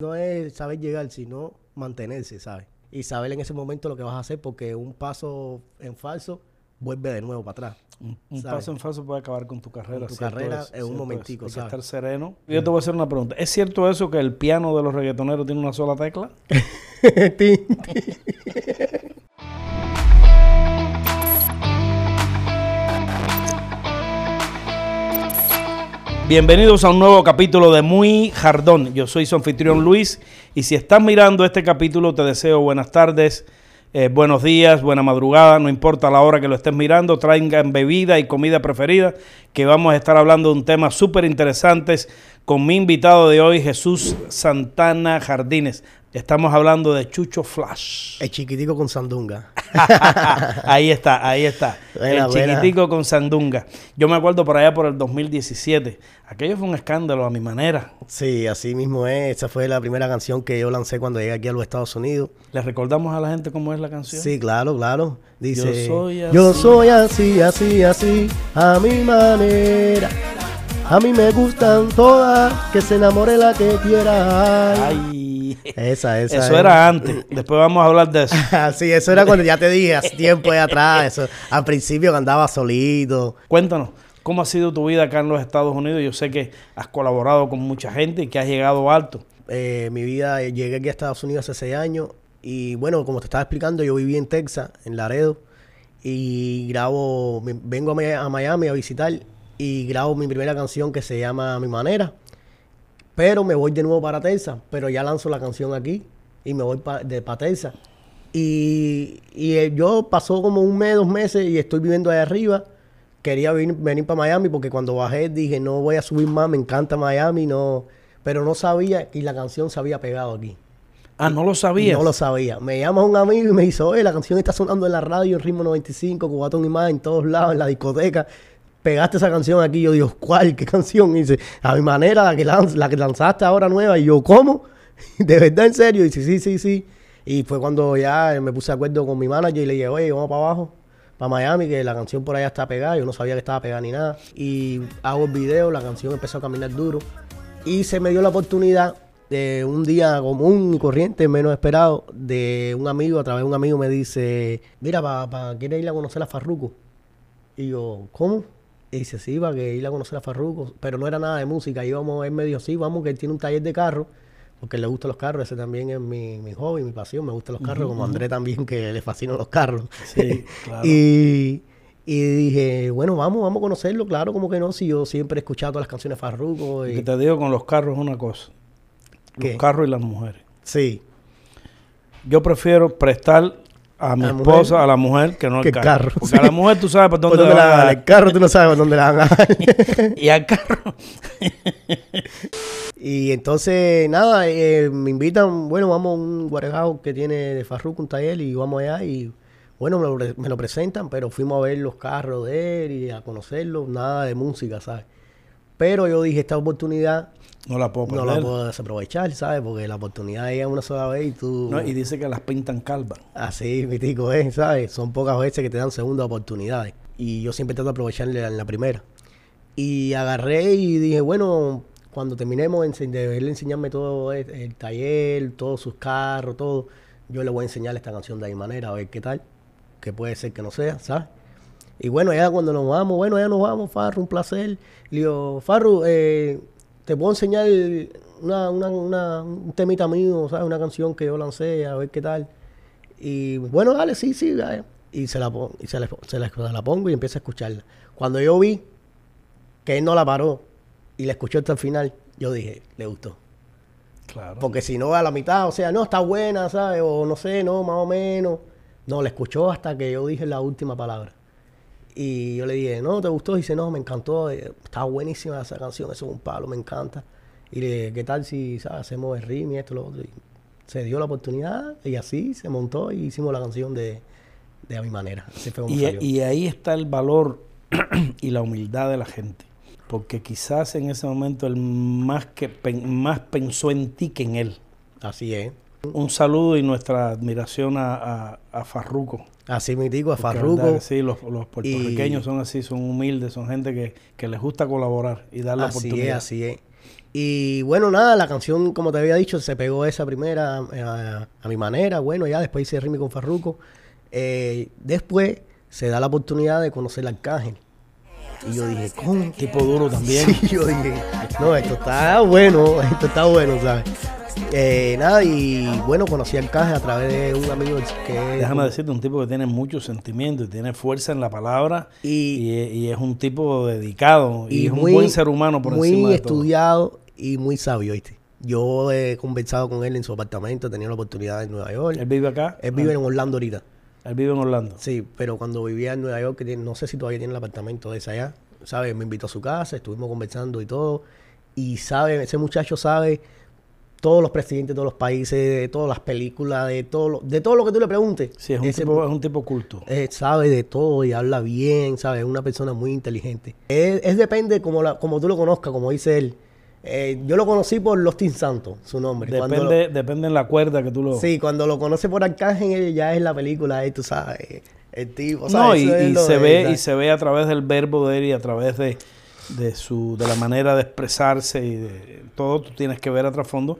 No es saber llegar, sino mantenerse, ¿sabes? Y saber en ese momento lo que vas a hacer, porque un paso en falso vuelve de nuevo para atrás. Un, paso en falso puede acabar con tu carrera. tu carrera es, en un momentico, es. Hay que estar sereno. Yo te voy a hacer una pregunta. ¿Es cierto eso que el piano de los reggaetoneros tiene una sola tecla? Bienvenidos a un nuevo capítulo de Muy Jardón. Yo soy su anfitrión Luis y si estás mirando este capítulo te deseo buenas tardes, eh, buenos días, buena madrugada, no importa la hora que lo estés mirando, traigan bebida y comida preferida, que vamos a estar hablando de un tema súper interesante con mi invitado de hoy, Jesús Santana Jardines. Estamos hablando de Chucho Flash. El chiquitico con sandunga. ahí está, ahí está. Buena, el buena. chiquitico con Sandunga. Yo me acuerdo por allá por el 2017. Aquello fue un escándalo a mi manera. Sí, así mismo es. Esa fue la primera canción que yo lancé cuando llegué aquí a los Estados Unidos. ¿Le recordamos a la gente cómo es la canción? Sí, claro, claro. Dice, Yo soy así. yo soy así, así, así, a mi manera. A mí me gustan todas, que se enamore la que quiera. Ay. Esa, esa. Eso es. era antes. Después vamos a hablar de eso. sí, eso era cuando ya te dije, hace tiempo de atrás. Eso, al principio que andaba solito. Cuéntanos, ¿cómo ha sido tu vida acá en los Estados Unidos? Yo sé que has colaborado con mucha gente y que has llegado alto. Eh, mi vida, eh, llegué aquí a Estados Unidos hace seis años. Y bueno, como te estaba explicando, yo viví en Texas, en Laredo. Y grabo, vengo a Mi- a Miami a visitar y grabo mi primera canción que se llama Mi Manera. Pero me voy de nuevo para Texas, pero ya lanzo la canción aquí y me voy pa- de para Texas. Y, y, eh, yo pasó como un mes, dos meses y estoy viviendo ahí arriba. Quería venir, venir para Miami porque cuando bajé dije no voy a subir más, me encanta Miami, no, pero no sabía que la canción se había pegado aquí. Ah, no lo sabías. No lo sabía. Me llama un amigo y me dice, oye, la canción está sonando en la radio, en Ritmo 95, Cubatón y más, en todos lados, en la discoteca. Pegaste esa canción aquí. Yo digo, ¿cuál? ¿Qué canción? Y dice, a mi manera, la que, lanz- la que lanzaste ahora nueva. Y yo, ¿cómo? ¿De verdad, en serio? Dice, sí, sí, sí. Y fue cuando ya me puse de acuerdo con mi manager y le dije, oye, vamos para abajo, para Miami, que la canción por allá está pegada. Yo no sabía que estaba pegada ni nada. Y hago el video, la canción empezó a caminar duro. Y se me dio la oportunidad de un día común y corriente, menos esperado, de un amigo, a través de un amigo me dice, mira, para pa, ¿quieres ir a conocer a Farruko? Y yo, ¿cómo? Y dice, sí, para que ir a conocer a Farruko. Pero no era nada de música. Íbamos, él me dijo, sí, vamos, que él tiene un taller de carro, porque le gustan los carros. Ese también es mi, mi hobby, mi pasión. Me gustan los carros, como André también, que le fascinan los carros. Sí, claro. y, y dije, bueno, vamos, vamos a conocerlo. Claro, como que no, si yo siempre he escuchado todas las canciones de Farruko. Que Y, te digo con los carros es una cosa. ¿Qué? Los carros y las mujeres. sí. Yo prefiero prestar a mi ¿A la esposa, mujer? a la mujer, que no al carro. carro, Porque sí. a la mujer tú sabes por ¿Por dónde, la van a dar? El carro tú no sabes por dónde la van a dar. Y al carro. y entonces, nada, eh, me invitan, bueno, vamos a un guarejao que tiene de Farruko, un taller, y vamos allá y, bueno, me lo, me lo presentan, pero fuimos a ver los carros de él y a conocerlo, nada de música, ¿sabes? Pero yo dije, esta oportunidad No la puedo no la puedo desaprovechar, ¿sabes? Porque la oportunidad es una sola vez y tú... No, y dice que las pintan calvas. Así, mi tico, es, ¿sabes? Son pocas veces que te dan segunda oportunidades. Y yo siempre trato de aprovecharle en la primera. Y agarré y dije, bueno, cuando terminemos de él enseñarme todo el, el taller, todos sus carros, todo, yo le voy a enseñar esta canción de ahí manera, a ver qué tal. Que puede ser que no sea, ¿sabes? Y bueno, ya cuando nos vamos, bueno, ya nos vamos, Farru, un placer. Le digo, Farru, eh, te puedo enseñar una, una, una- un temita mío, ¿sabes? Una canción que yo lancé, a ver qué tal. Y bueno, dale, sí, sí, dale. Y se la, y se la, se la- se la pongo y empiezo a escucharla. Cuando yo vi que él no la paró y la escuchó hasta el final, yo dije, le gustó. Claro. Porque si no a la mitad, o sea, no, está buena, ¿sabes? O no sé, no, más o menos. No, la escuchó hasta que yo dije la última palabra. Y yo le dije, no, ¿te gustó? Y dice, no, me encantó, eh, está buenísima esa canción, eso es un palo, me encanta. Y le dije, ¿qué tal si ¿sabes? hacemos el ritmo y esto y lo otro? Y se dio la oportunidad y así se montó y hicimos la canción de, de A Mi Manera. Así fue como Y, salió. y ahí está el valor y la humildad de la gente. Porque quizás en ese momento el más que más pensó en ti que en él. Así es. Un saludo y nuestra admiración a, a, a Farruko. Así mi tico, a Porque, Farruko. verdad que Sí, los, los puertorriqueños son así, son humildes, son gente que, que les gusta colaborar y dar la Así es, oportunidad. así es. Y bueno, nada, la canción, como te había dicho, se pegó esa primera eh, a, a mi manera. Bueno, ya después hice Rimi con Farruko. Eh, después se da la oportunidad de conocer al Arcángel. Y yo dije, ¿cómo? Tipo duro también. Sí, yo dije, no, esto está bueno, esto está bueno, ¿sabes? Eh, nada, y bueno, conocí al Arcángel a través de un amigo que... Déjame decirte, un tipo que tiene mucho sentimiento y tiene fuerza en la palabra y, Y- y es un tipo dedicado y, es muy- un buen ser humano por muy encima de todo. estudiado y muy sabio, ¿viste? Yo he conversado con él en su apartamento, he tenido la oportunidad en Nueva York. Él vive acá. Él vive en Orlando ahorita. Él vive en Orlando. Sí, pero cuando vivía en Nueva York, no sé si todavía tiene el apartamento de ese allá, ¿sabes? Me invitó a su casa, estuvimos conversando y todo. Y sabe, ese muchacho sabe todos los presidentes de todos los países, de todas las películas, de todo lo, de todo lo que tú le preguntes. Sí, es un, Ese tipo, es un tipo culto. eh, sabe de todo y habla bien, ¿sabes? Es una persona muy inteligente. Es, es depende como, la, como tú lo conozcas, como dice él. Eh, yo lo conocí por Los Team Santos, su nombre. Cuando lo- Depende, depende en la cuerda que tú lo... sí, cuando lo conoce por Arcángel, ya es la película, ahí tú sabes. El tipo, No, ¿sabes? y, es y se de- ve, y se ve a través del verbo de él y a través de, de su de la manera de expresarse y de todo, tú tienes que ver a trasfondo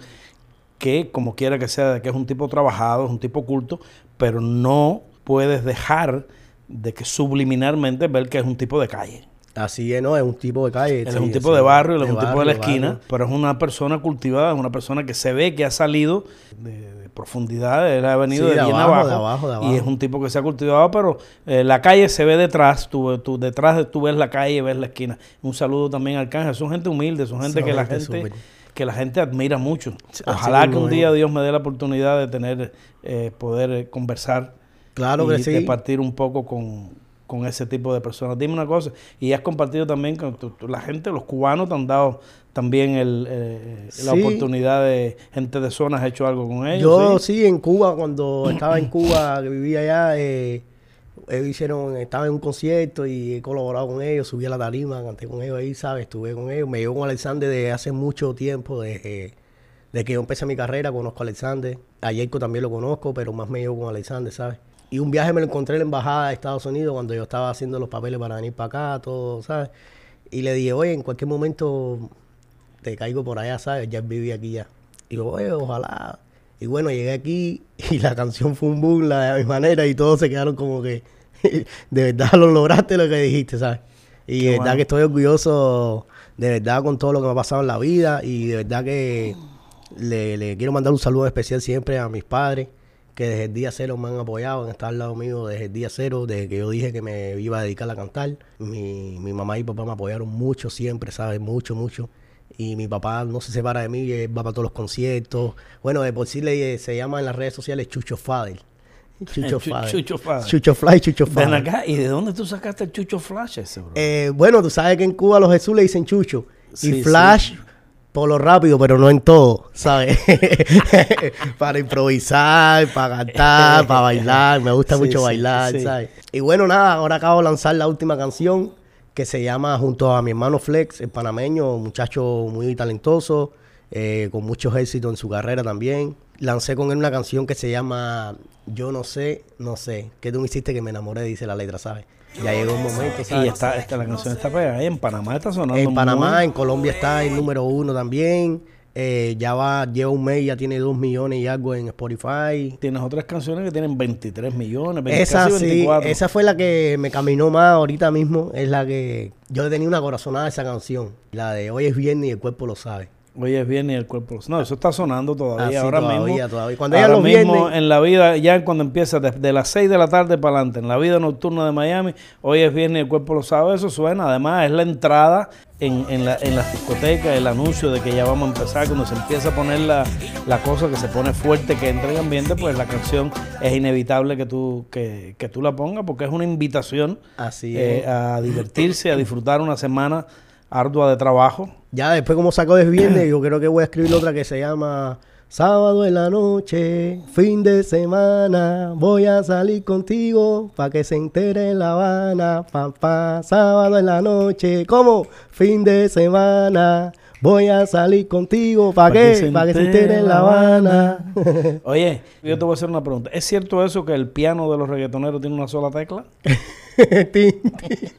que como quiera que sea, que es un tipo trabajado, es un tipo culto, pero no puedes dejar de que subliminarmente ver que es un tipo de calle. Así es, ¿no? Es un tipo de calle. Él es sí, un tipo sí, de barrio, él es un tipo de la esquina, barrio. pero es una persona cultivada, es una persona que se ve que ha salido de, de profundidad, él ha venido Sí, de, de bien abajo, abajo, de abajo, de abajo. y es un tipo que se ha cultivado, pero eh, la calle se ve detrás, tú, tú- detrás de tú ves la calle, ves la esquina. Un saludo también al Arcángel, son gente humilde, son gente que la gente que la gente admira mucho. Ojalá así que un día. Dios me dé la oportunidad de tener, eh, poder eh, conversar Claro y que sí. de partir un poco con, con ese tipo de personas. Dime una cosa, y has compartido también con tu- tu- la gente, los cubanos te han dado también el, eh, la Sí. oportunidad de gente de zona, has hecho algo con ellos. Yo ¿sí? sí, en Cuba, cuando estaba en Cuba, que vivía allá, eh, ellos hicieron, estaba en un concierto y he colaborado con ellos, subí a la tarima, canté con ellos ahí, ¿sabes? Estuve con ellos. Me llevo con Alexander de hace mucho tiempo, desde, desde que yo empecé mi carrera, conozco a Alexander. A Jacob también lo conozco, pero más me llevo con Alexander, ¿sabes? Y un viaje me lo encontré en la embajada de Estados Unidos cuando yo estaba haciendo los papeles para venir para acá, todo, ¿sabes? Y le dije, oye, en cualquier momento te caigo por allá, ¿sabes? Ya viví aquí ya. Y yo, oye, ojalá. Y bueno, llegué aquí y la canción fue un boom, la de mi manera, y todos se quedaron como que, de verdad lo lograste lo que dijiste, ¿sabes? Y Qué de verdad bueno. que estoy orgulloso, de verdad, con todo lo que me ha pasado en la vida, y de verdad que le, le quiero mandar un saludo especial siempre a mis padres, que desde el día cero me han apoyado, han estado al lado mío desde el día cero, desde que yo dije que me iba a dedicar a cantar. Mi, mi mamá y papá me apoyaron mucho siempre, ¿sabes? Mucho, mucho. Y mi papá no se separa de mí, él va para todos los conciertos. Bueno, de por sí le, se llama en las redes sociales Chucho Fader. Chucho Chu- Fader. Chucho Fader. Chucho Fly, Chucho acá, ¿y de dónde tú sacaste el chucho flash ese, bro? Eh, bueno, tú sabes que en Cuba los Jesús le dicen Chucho. Sí, y Flash por lo rápido, pero no en todo, ¿sabes? para improvisar, para cantar, para bailar. Me gusta Sí, mucho sí, bailar, sí. ¿sabes? Y bueno, nada, ahora acabo de lanzar la última canción que se llama junto a mi hermano Flex, el panameño, un muchacho muy talentoso, eh, con muchos éxitos en su carrera también. Lancé con él una canción que se llama Yo no sé, no sé. Que tú me hiciste que me enamoré, dice la letra, ¿sabes? Ya llegó un momento, ¿sabes? y está, esta, la canción está pegada ahí en Panamá, está sonando En Panamá, muy- en Colombia está el número uno también. Eh, ya va, lleva un mes, ya tiene dos millones y algo en Spotify. Tienes otras canciones que tienen 23 millones, 20, Esa casi sí, 24. esa fue la que me caminó más ahorita mismo. Es la que yo tenía una corazonada esa canción. La de hoy es viernes y el cuerpo lo sabe. Hoy es viernes y el cuerpo. No, eso está sonando todavía. Ah, sí, ahora todavía, mismo. todavía. Cuando ahora los mismo viernes- en la vida, ya cuando empieza desde las 6 de la tarde para adelante, en la vida nocturna de Miami, hoy es viernes y el cuerpo lo sabe. Eso suena. Además, es la entrada en, en, la, en las discotecas, el anuncio de que ya vamos a empezar. Cuando se empieza a poner la, la cosa que se pone fuerte, que entra en ambiente, pues la canción es inevitable que tú, que, que tú la pongas porque es una invitación Así eh, a divertirse, a disfrutar una semana ardua de trabajo. Ya después como saco de viernes, yo creo que voy a escribir otra que se llama Sábado en la noche, fin de semana, voy a salir contigo pa' que se entere en La Habana, papá, sábado en la noche, ¿cómo? Fin de semana, voy a salir contigo, ¿pa' Pa' qué? Pa' que se entere en La Habana. Oye, yo te voy a hacer una pregunta. ¿Es cierto eso que el piano de los reggaetoneros tiene una sola tecla? Tin, tin.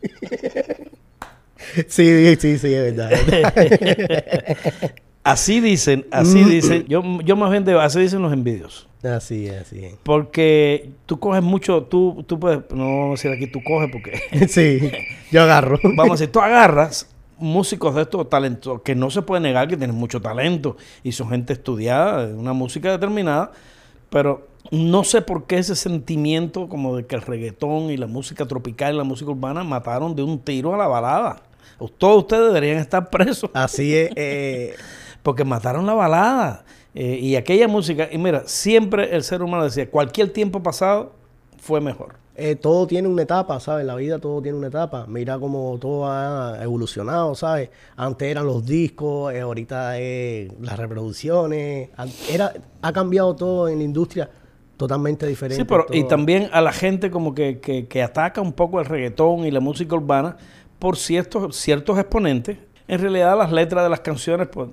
Sí, sí, sí, es verdad. Así dicen, así dicen. Yo, yo más bien así dicen los envidiosos. Así es, así es. Porque tú coges mucho, tú, tú puedes, no vamos a decir aquí tú coges porque, Sí, yo agarro. vamos a decir, tú agarras músicos de estos talentos, que no se puede negar que tienen mucho talento y son gente estudiada, de una música determinada, pero no sé por qué ese sentimiento como de que el reggaetón y la música tropical y la música urbana mataron de un tiro a la balada. Todos ustedes deberían estar presos Así es. eh, porque mataron la balada. Eh, y aquella música, y mira, siempre el ser humano decía, cualquier tiempo pasado fue mejor. eh, todo tiene una etapa, ¿sabes? La vida todo tiene una etapa. Mira cómo todo ha evolucionado, ¿sabes? Antes eran los discos, eh, ahorita es las reproducciones. Era, ha cambiado todo en la industria totalmente diferente. Sí, pero y también a la gente como que, que- que ataca un poco el reggaetón y la música urbana por ciertos, ciertos exponentes. En realidad las letras de las canciones, pues,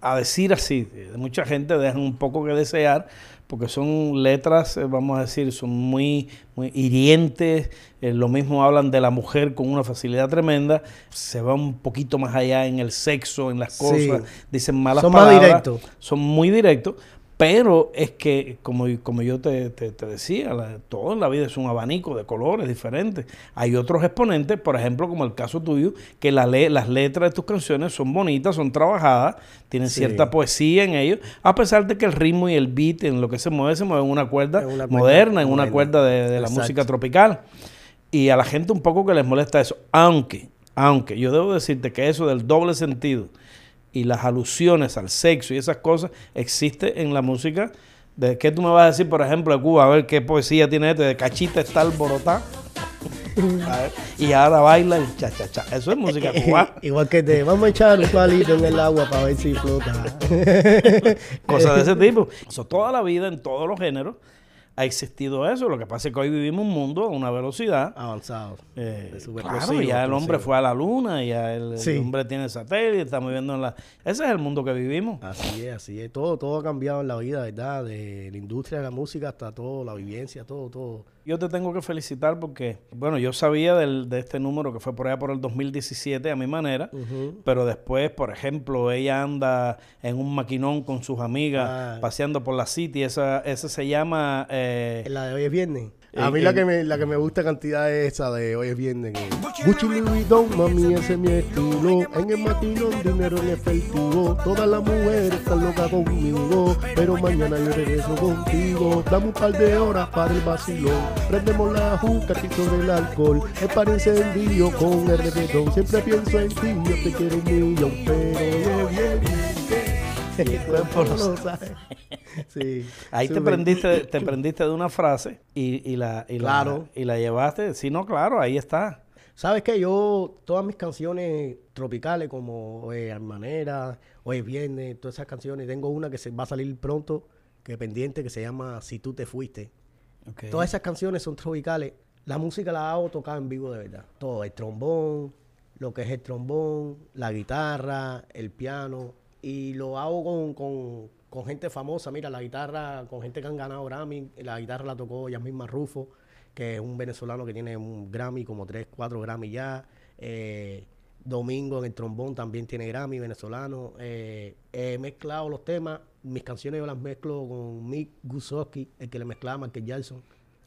a decir así, mucha gente dejan un poco que desear, porque son letras, eh, vamos a decir, son muy, muy hirientes, eh, lo mismo hablan de la mujer con una facilidad tremenda, se va un poquito más allá en el sexo, en las Sí. cosas, dicen malas Son más palabras, directos. son muy directos, pero es que, como, como yo te, te- te decía, la- todo en la vida es un abanico de colores diferentes. Hay otros exponentes, por ejemplo, como el caso tuyo, que la le- las letras de tus canciones son bonitas, son trabajadas, tienen Sí. cierta poesía en ellos, a pesar de que el ritmo y el beat en lo que se mueve, se mueve en una cuerda En una cuerda moderna, en una cuerda de, de la música tropical. Y a la gente un poco que les molesta eso, aunque, aunque yo debo decirte que eso del doble sentido y las alusiones al sexo y esas cosas existe en la música. ¿De qué tú me vas a decir, por ejemplo, de Cuba? A ver qué poesía tiene este, de cachita está alborotada. A ver, y ahora baila el cha cha cha. Eso es música cubana. Igual que te vamos a echar un palito en el agua para ver si flota. Cosas de ese tipo. Eso, toda la vida, en todos los géneros, ha existido eso. Lo que pasa es que hoy vivimos un mundo a una velocidad. Avanzado. eh, claro, ya el hombre fue a la luna, ya el, hombre tiene satélite, estamos viviendo en la... Ese es el mundo que vivimos. Así es, así es. Todo, todo ha cambiado en la vida, ¿verdad? De la industria de la música hasta todo, la vivencia, todo, todo. Yo te tengo que felicitar porque, bueno, yo sabía del- de este número que fue por allá por el 2017 a mi manera, pero después, por ejemplo, ella anda en un maquinón con sus amigas Ah. paseando por la city, esa, esa se llama... eh, La de hoy es viernes. Eh, A mí eh, la que me la que me gusta cantidad es esa de hoy es viernes. Gucci Louis Vuitton, mami, ese es mi estilo. En el maquinón, dinero en efectivo. Todas las mujeres están locas conmigo. Pero mañana yo regreso contigo. Dame un par de horas para el vacilón. Prendemos la juca aquí sobre el alcohol. Es para encendido con el reggaetón. Siempre pienso en ti, yo te quiero un millón. Pero hoy es viernes. Y el cuerpo lo sabe. Sí. ahí te prendiste, te prendiste de una frase y, y la, y, la- y la llevaste. Sí, no, claro, ahí está. ¿Sabes qué? Yo, todas mis canciones tropicales como Armanera, Hoy es Viernes, todas esas canciones, tengo una que se va a salir pronto, que pendiente, que se llama Si tú te fuiste. Todas esas canciones son tropicales. La música la hago tocar en vivo de verdad. Todo, el trombón, lo que es el trombón, la guitarra, el piano. Y lo hago con, con- con gente famosa. Mira, la guitarra, con gente que han ganado Grammy. La guitarra la tocó Yasmín Marrufo, que es un venezolano que tiene un Grammy, como 3, 4 Grammy ya. Eh, Domingo en el trombón también tiene Grammy venezolano. Eh, he mezclado los temas. Mis canciones yo las mezclo con Mick Gusowski, el que le mezclaba a Michael Jackson.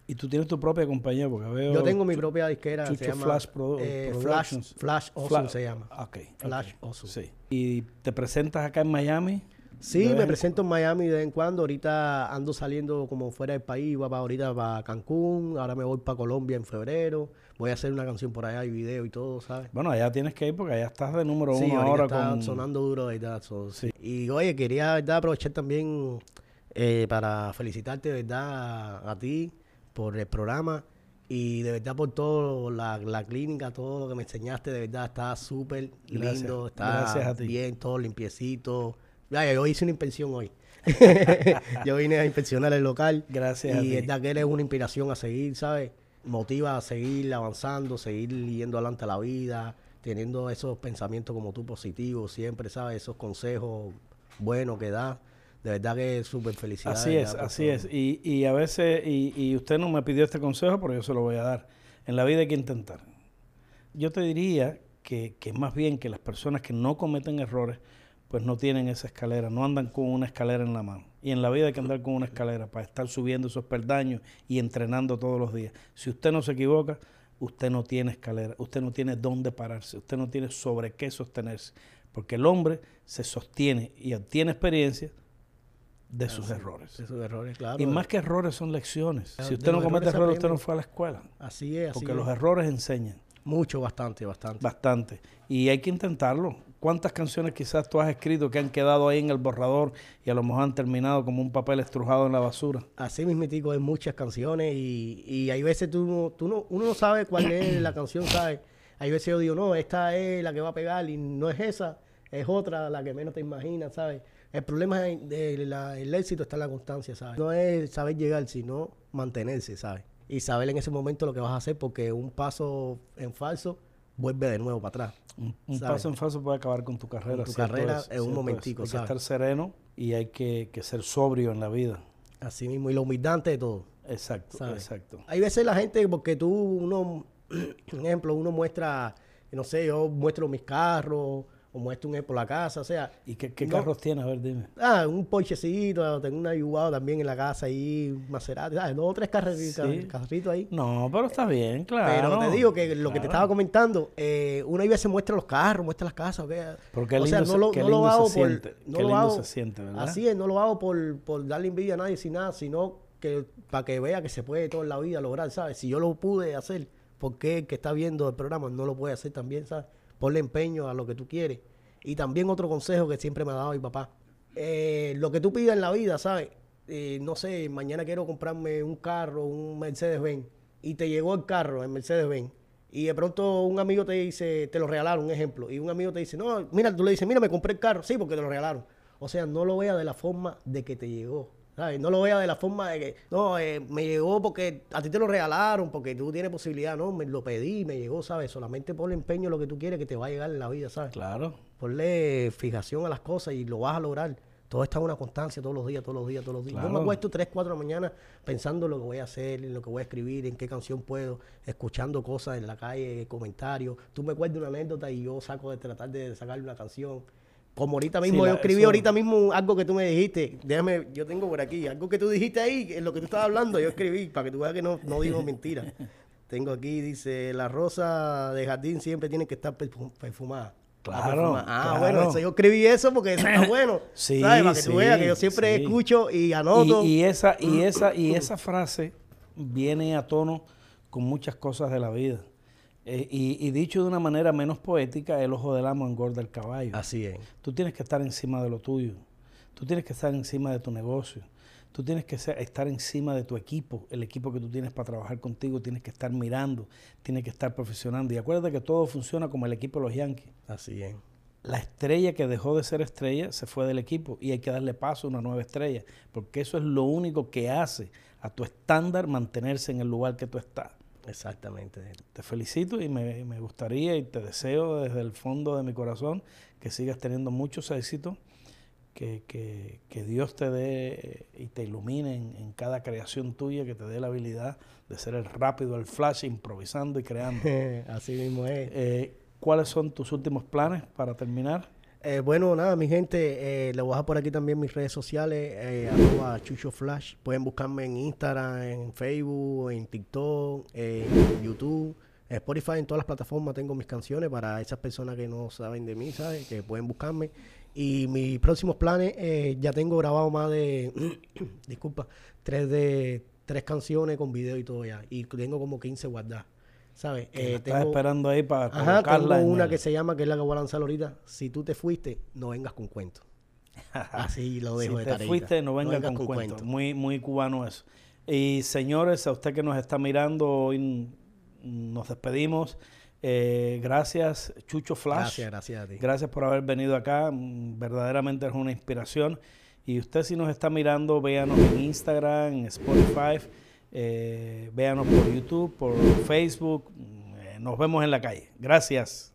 Y tú tienes tu propia compañía porque veo... Yo tengo mi propia disquera, Chucho se llama Flash Produ- eh, Flash. Flash Awesome Fla- se llama. Ok. Flash ok. Awesome. Sí. ¿Y te presentas acá en Miami? Sí, ¿De me en- presento en Miami de vez en cuando. Ahorita ando saliendo como fuera del país. Iba para ahorita para Cancún. Ahora me voy para Colombia en febrero. Voy a hacer una canción por allá y video y todo, ¿sabes? Bueno, allá tienes que ir porque allá estás de número Sí, uno ahorita ahora está con... sonando duro, ¿verdad? So, Sí. Y oye, quería, ¿verdad? Aprovechar también eh, para felicitarte, ¿verdad? A, a ti por el programa y de verdad por todo, la, la clínica, todo lo que me enseñaste, de verdad está súper Gracias. lindo, está Gracias a ti. bien, todo limpiecito. Vaya, yo hice una inspección hoy. yo vine a inspeccionar el local. Gracias Y es que eres una inspiración a seguir, ¿sabes? Motiva a seguir avanzando, seguir yendo adelante a la vida, teniendo esos pensamientos como tú positivos, siempre, ¿sabes? Esos consejos buenos que das. De verdad que es súper felicidad. Así es, así es. Y, y a veces, y, y usted no me pidió este consejo, pero yo se lo voy a dar. En la vida hay que intentar. Yo te diría que, que más bien que las personas que no cometen errores pues no tienen esa escalera, no andan con una escalera en la mano. Y en la vida hay que andar con una escalera para estar subiendo esos peldaños y entrenando todos los días. Si usted no se equivoca, usted no tiene escalera, usted no tiene dónde pararse, usted no tiene sobre qué sostenerse, porque el hombre se sostiene y obtiene experiencia de sus errores. De sus errores, claro. Y más que errores son lecciones. Claro, Si usted no comete errores usted no fue a la escuela. Así es, así Porque es. los errores enseñan Mucho, bastante, bastante. bastante. Y hay que intentarlo. ¿Cuántas canciones quizás tú has escrito que han quedado ahí en el borrador y a lo mejor han terminado como un papel estrujado en la basura? Así mismitico, hay muchas canciones y, y hay veces tú, tú no, uno no sabe cuál es la canción, ¿sabes? Hay veces yo digo, no, esta es la que va a pegar y no es esa, es otra, la que menos te imaginas, ¿sabes? El problema es de la- el éxito está en la constancia, ¿sabes? No es saber llegar, sino mantenerse, ¿sabes? Y saber en ese momento lo que vas a hacer porque un paso en falso vuelve de nuevo para atrás. Un, paso en falso puede acabar con tu carrera. Con tu carrera es, en un momentico, Hay que estar sereno y hay que, que ser sobrio en la vida. Así mismo, y la humildad ante todo. Exacto, ¿sabes? exacto. Hay veces la gente, porque tú, uno, un ejemplo, uno muestra, no sé, yo muestro mis carros, o muestro un ejemplo la casa, o sea, ¿Y qué, qué No. carros tienes? A ver, dime. ah, un porchecito, tengo una Yubao también en la casa ahí, un Maserati, ¿sabes? Dos o tres carreritos, Sí. carritos ahí. No, pero está bien, claro. Pero te digo que lo que te estaba comentando, eh, uno hay veces muestra los carros, muestra las casas, ¿ok? Porque o sea, lindo no se- lo, qué no lo lindo se hago por, siente, no qué lo lindo hago, se siente, ¿verdad? así es, no lo hago por, por darle envidia a nadie sin nada, sino que para que vea que se puede toda la vida lograr, ¿sabes? Si yo lo pude hacer, ¿por qué el que está viendo el programa no lo puede hacer también, ¿sabes? Ponle empeño a lo que tú quieres. Y también otro consejo que siempre me ha dado mi papá. Eh, lo que tú pidas en la vida, ¿sabes? Eh, no sé, mañana quiero comprarme un carro, un Mercedes-Benz, y te llegó el carro, el Mercedes-Benz, y de pronto un amigo te dice, te lo regalaron, un ejemplo, y un amigo te dice, no, mira, tú le dices, mira, me compré el carro, sí, porque te lo regalaron. O sea, no lo veas de la forma de que te llegó. ¿Sabes? No lo veas de la forma de que, no, eh, me llegó porque a ti te lo regalaron, porque tú tienes posibilidad, no, me lo pedí, me llegó, ¿sabes? Solamente ponle empeño en lo que tú quieres que te va a llegar en la vida, ¿sabes? Claro. Ponle fijación a las cosas y lo vas a lograr. Todo está en una constancia todos los días, todos los días, todos los días. Yo me acuesto 3, 4 de la mañana pensando en lo que voy a hacer, en lo que voy a escribir, en qué canción puedo, escuchando cosas en la calle, comentarios. Tú me cuentas una anécdota y yo saco de tratar de sacarle una canción. Como ahorita mismo, la- yo escribí eso- ahorita mismo algo que tú me dijiste. Déjame, yo tengo por aquí, algo que tú dijiste ahí, en lo que tú estabas hablando, yo escribí, para que tú veas que no, no digo mentira. Tengo aquí, dice, la rosa de jardín siempre tiene que estar perfu- perfumada. Claro. Ah, claro. bueno, eso yo escribí eso porque eso está bueno. Sí, ¿sabes? Para que tú veas que yo siempre sí. escucho y anoto. Y, y esa, y, esa, y esa frase viene a tono con muchas cosas de la vida. Eh, y, y dicho de una manera menos poética, el ojo del amo engorda el caballo. Así es. Tú tienes que estar encima de lo tuyo. Tú tienes que estar encima de tu negocio. Tú tienes que ser- estar encima de tu equipo, el equipo que tú tienes para trabajar contigo. Tienes que estar mirando, tienes que estar profesionando. Y acuérdate que todo funciona como el equipo de los Yankees. Así es. La estrella que dejó de ser estrella se fue del equipo y hay que darle paso a una nueva estrella, porque eso es lo único que hace a tu estándar mantenerse en el lugar que tú estás. Exactamente. Te felicito y me, me gustaría y te deseo desde el fondo de mi corazón que sigas teniendo muchos éxitos, que, que- que Dios te dé y te ilumine en, en cada creación tuya, que te dé la habilidad de ser el rápido, el flash, improvisando y creando. Así mismo es. Eh, ¿Cuáles son tus últimos planes para terminar? Eh, bueno, nada, mi gente, eh, le voy a dejar por aquí también mis redes sociales, eh, arroba Chucho Flash. Pueden buscarme en Instagram, en Facebook, en TikTok, en YouTube, en Spotify, en todas las plataformas tengo mis canciones para esas personas que no saben de mí, ¿sabes? Que pueden buscarme. Y mis próximos planes, eh, ya tengo grabado más de, disculpa, tres de tres canciones con video y todo ya. Y tengo como 15 guardadas, ¿sabes? La Eh, estás esperando ahí para Ajá, tengo una el- que se llama, que es la que voy a lanzar ahorita. Si tú te fuiste, no vengas con cuentos. Así lo dejo si de te tareita. fuiste, no venga vengas con, cuento. cuentos. Muy, muy cubano eso. Y señores, a usted que nos está mirando, hoy nos despedimos. Eh, gracias, Chucho Flash. Gracias, gracias a ti. Gracias por haber venido acá. Mm, Verdaderamente es una inspiración. Y usted si nos está mirando, véanos en Instagram, en Spotify, eh, véanos por YouTube, por Facebook. Eh, nos vemos en la calle. Gracias.